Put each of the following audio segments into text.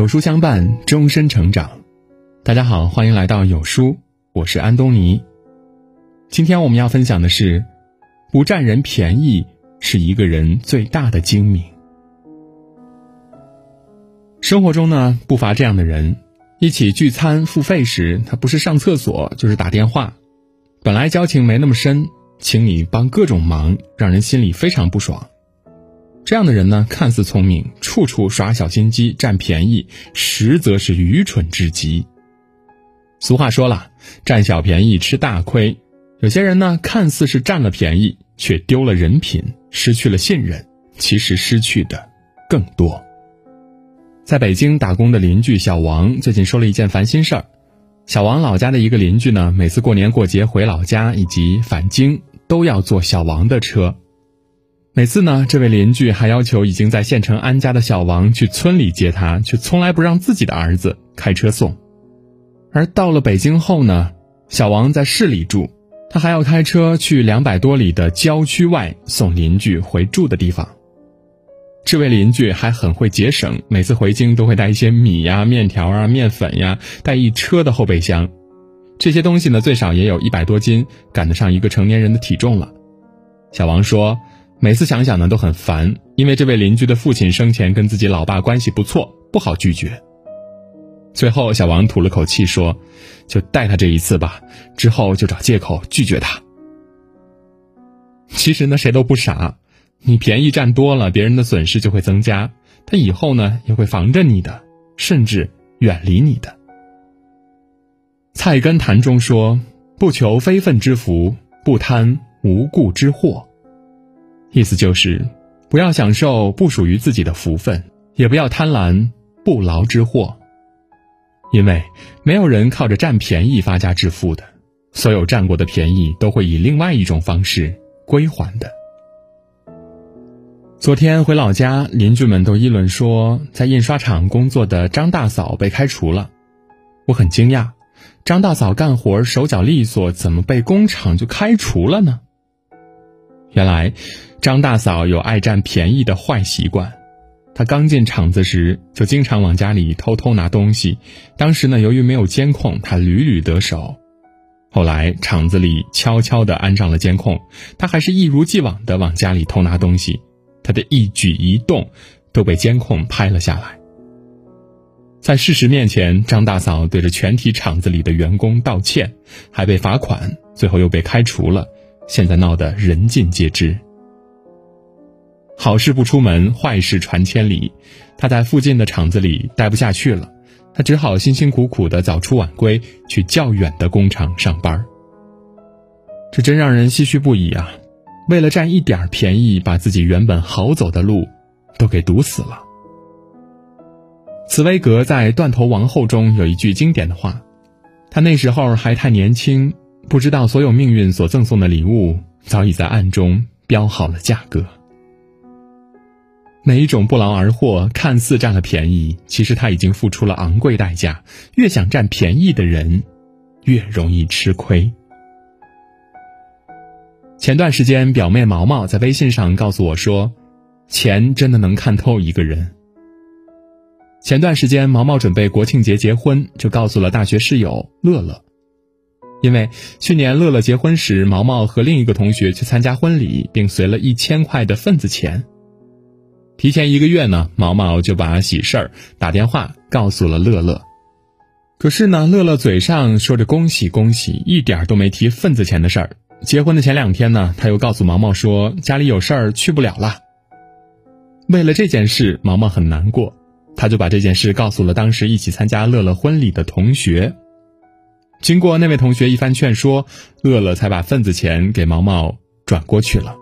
有书相伴，终身成长。大家好，欢迎来到有书，我是安东尼。今天我们要分享的是，不占人便宜是一个人最大的精明。生活中呢，不乏这样的人，一起聚餐付费时，他不是上厕所就是打电话。本来交情没那么深，请你帮各种忙，让人心里非常不爽。这样的人呢，看似聪明，处处耍小心机占便宜，实则是愚蠢至极。俗话说了，占小便宜吃大亏。有些人呢，看似是占了便宜，却丢了人品，失去了信任，其实失去的更多。在北京打工的邻居小王最近说了一件烦心事儿：小王老家的一个邻居呢，每次过年过节回老家以及返京，都要坐小王的车。每次呢，这位邻居还要求已经在县城安家的小王去村里接他，却从来不让自己的儿子开车送。而到了北京后呢，小王在市里住，他还要开车去两百多里的郊区外送邻居回住的地方。这位邻居还很会节省，每次回京都会带一些米呀、面条啊、面粉呀，带一车的后备箱。这些东西呢，最少也有一百多斤，赶得上一个成年人的体重了。小王说。每次想想呢都很烦，因为这位邻居的父亲生前跟自己老爸关系不错，不好拒绝。最后，小王吐了口气说：“就带他这一次吧，之后就找借口拒绝他。”其实呢，谁都不傻，你便宜占多了，别人的损失就会增加，他以后呢也会防着你的，甚至远离你的。《菜根谭》中说：“不求非分之福，不贪无故之祸。”意思就是，不要享受不属于自己的福分，也不要贪婪不劳之祸。因为没有人靠着占便宜发家致富的，所有占过的便宜都会以另外一种方式归还的。昨天回老家，邻居们都议论说，在印刷厂工作的张大嫂被开除了。我很惊讶，张大嫂干活手脚利索，怎么被工厂就开除了呢？原来。张大嫂有爱占便宜的坏习惯，她刚进厂子时就经常往家里偷偷拿东西。当时呢，由于没有监控，她屡屡得手。后来厂子里悄悄地安上了监控，她还是一如既往地往家里偷拿东西。她的一举一动都被监控拍了下来。在事实面前，张大嫂对着全体厂子里的员工道歉，还被罚款，最后又被开除了。现在闹得人尽皆知。好事不出门，坏事传千里。他在附近的厂子里待不下去了，他只好辛辛苦苦的早出晚归，去较远的工厂上班。这真让人唏嘘不已啊！为了占一点便宜，把自己原本好走的路都给堵死了。茨威格在《断头王后》中有一句经典的话：“他那时候还太年轻，不知道所有命运所赠送的礼物早已在暗中标好了价格。”每一种不劳而获，看似占了便宜，其实他已经付出了昂贵代价。越想占便宜的人，越容易吃亏。前段时间，表妹毛毛在微信上告诉我说：“钱真的能看透一个人。”前段时间，毛毛准备国庆节结婚，就告诉了大学室友乐乐，因为去年乐乐结婚时，毛毛和另一个同学去参加婚礼，并随了一千块的份子钱。提前一个月呢，毛毛就把喜事儿打电话告诉了乐乐。可是呢，乐乐嘴上说着恭喜恭喜，一点都没提份子钱的事儿。结婚的前两天呢，他又告诉毛毛说家里有事儿去不了了。为了这件事，毛毛很难过，他就把这件事告诉了当时一起参加乐乐婚礼的同学。经过那位同学一番劝说，乐乐才把份子钱给毛毛转过去了。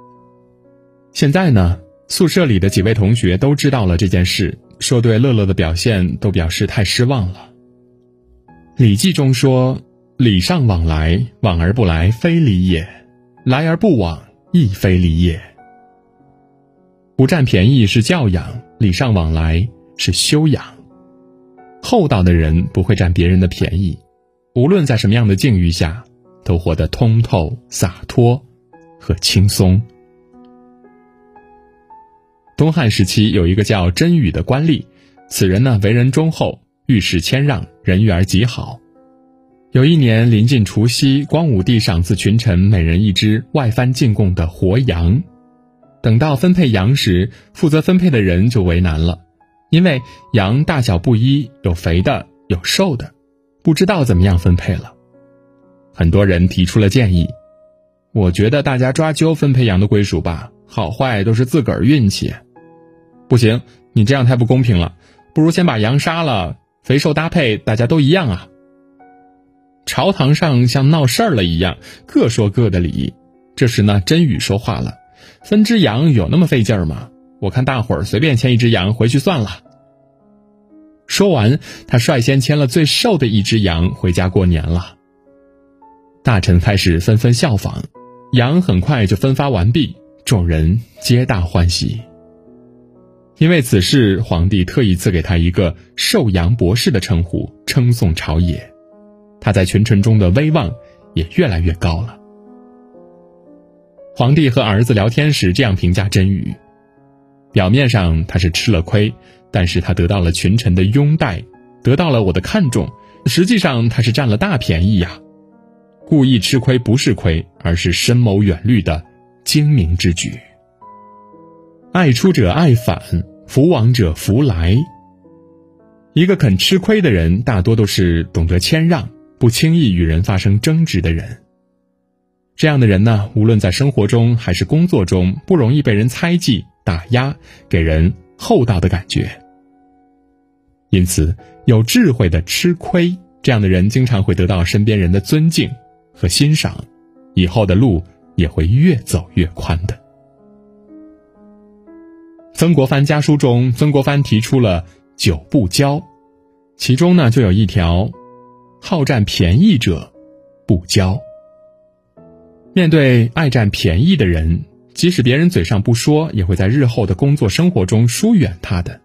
现在呢？宿舍里的几位同学都知道了这件事，说对乐乐的表现都表示太失望了。《礼记》中说：“礼尚往来，往而不来，非礼也；来而不往，亦非礼也。”不占便宜是教养，礼尚往来是修养。厚道的人不会占别人的便宜，无论在什么样的境遇下，都活得通透、洒脱和轻松。东汉时期有一个叫甄宇的官吏，此人呢为人忠厚，遇事谦让，人缘极好。有一年临近除夕，光武帝赏赐群臣每人一只外藩进贡的活羊。等到分配羊时，负责分配的人就为难了，因为羊大小不一，有肥的，有瘦的，不知道怎么样分配了。很多人提出了建议，我觉得大家抓阄分配羊的归属吧，好坏都是自个儿运气。不行，你这样太不公平了，不如先把羊杀了，肥瘦搭配大家都一样啊。朝堂上像闹事儿了一样，各说各的理。这时呢，真宇说话了：“分只羊有那么费劲儿吗？我看大伙儿随便牵一只羊回去算了。”说完，他率先牵了最瘦的一只羊回家过年了。大臣开始纷纷效仿，羊很快就分发完毕，众人皆大欢喜。因为此事，皇帝特意赐给他一个“寿阳博士”的称呼，称颂朝野。他在群臣中的威望也越来越高了。皇帝和儿子聊天时这样评价真宇：表面上他是吃了亏，但是他得到了群臣的拥戴，得到了我的看重。实际上他是占了大便宜呀！故意吃亏不是亏，而是深谋远虑的精明之举。爱出者爱返，福往者福来。一个肯吃亏的人，大多都是懂得谦让。不轻易与人发生争执的人，这样的人呢，无论在生活中还是工作中，不容易被人猜忌、打压，给人厚道的感觉。因此，有智慧的吃亏，这样的人经常会得到身边人的尊敬和欣赏，以后的路也会越走越宽的。曾国藩家书中，曾国藩提出了九不交，其中呢就有一条。好占便宜者，不交。面对爱占便宜的人，即使别人嘴上不说，也会在日后的工作生活中疏远他的。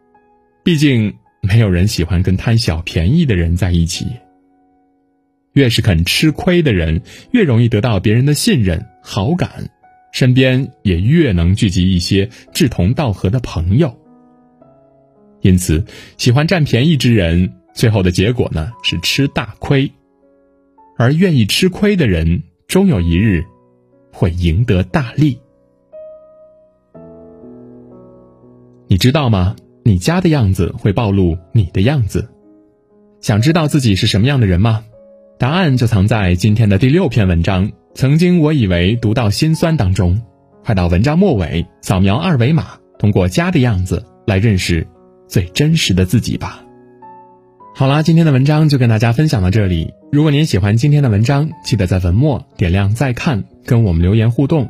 毕竟，没有人喜欢跟贪小便宜的人在一起。越是肯吃亏的人，越容易得到别人的信任、好感，身边也越能聚集一些志同道合的朋友。因此，喜欢占便宜之人。最后的结果呢是吃大亏，而愿意吃亏的人，终有一日会赢得大利。你知道吗？你家的样子会暴露你的样子。想知道自己是什么样的人吗？答案就藏在今天的第六篇文章。曾经我以为读到心酸当中，快到文章末尾，扫描二维码，通过家的样子来认识最真实的自己吧。好啦，今天的文章就跟大家分享到这里。如果您喜欢今天的文章，记得在文末点亮再看，跟我们留言互动。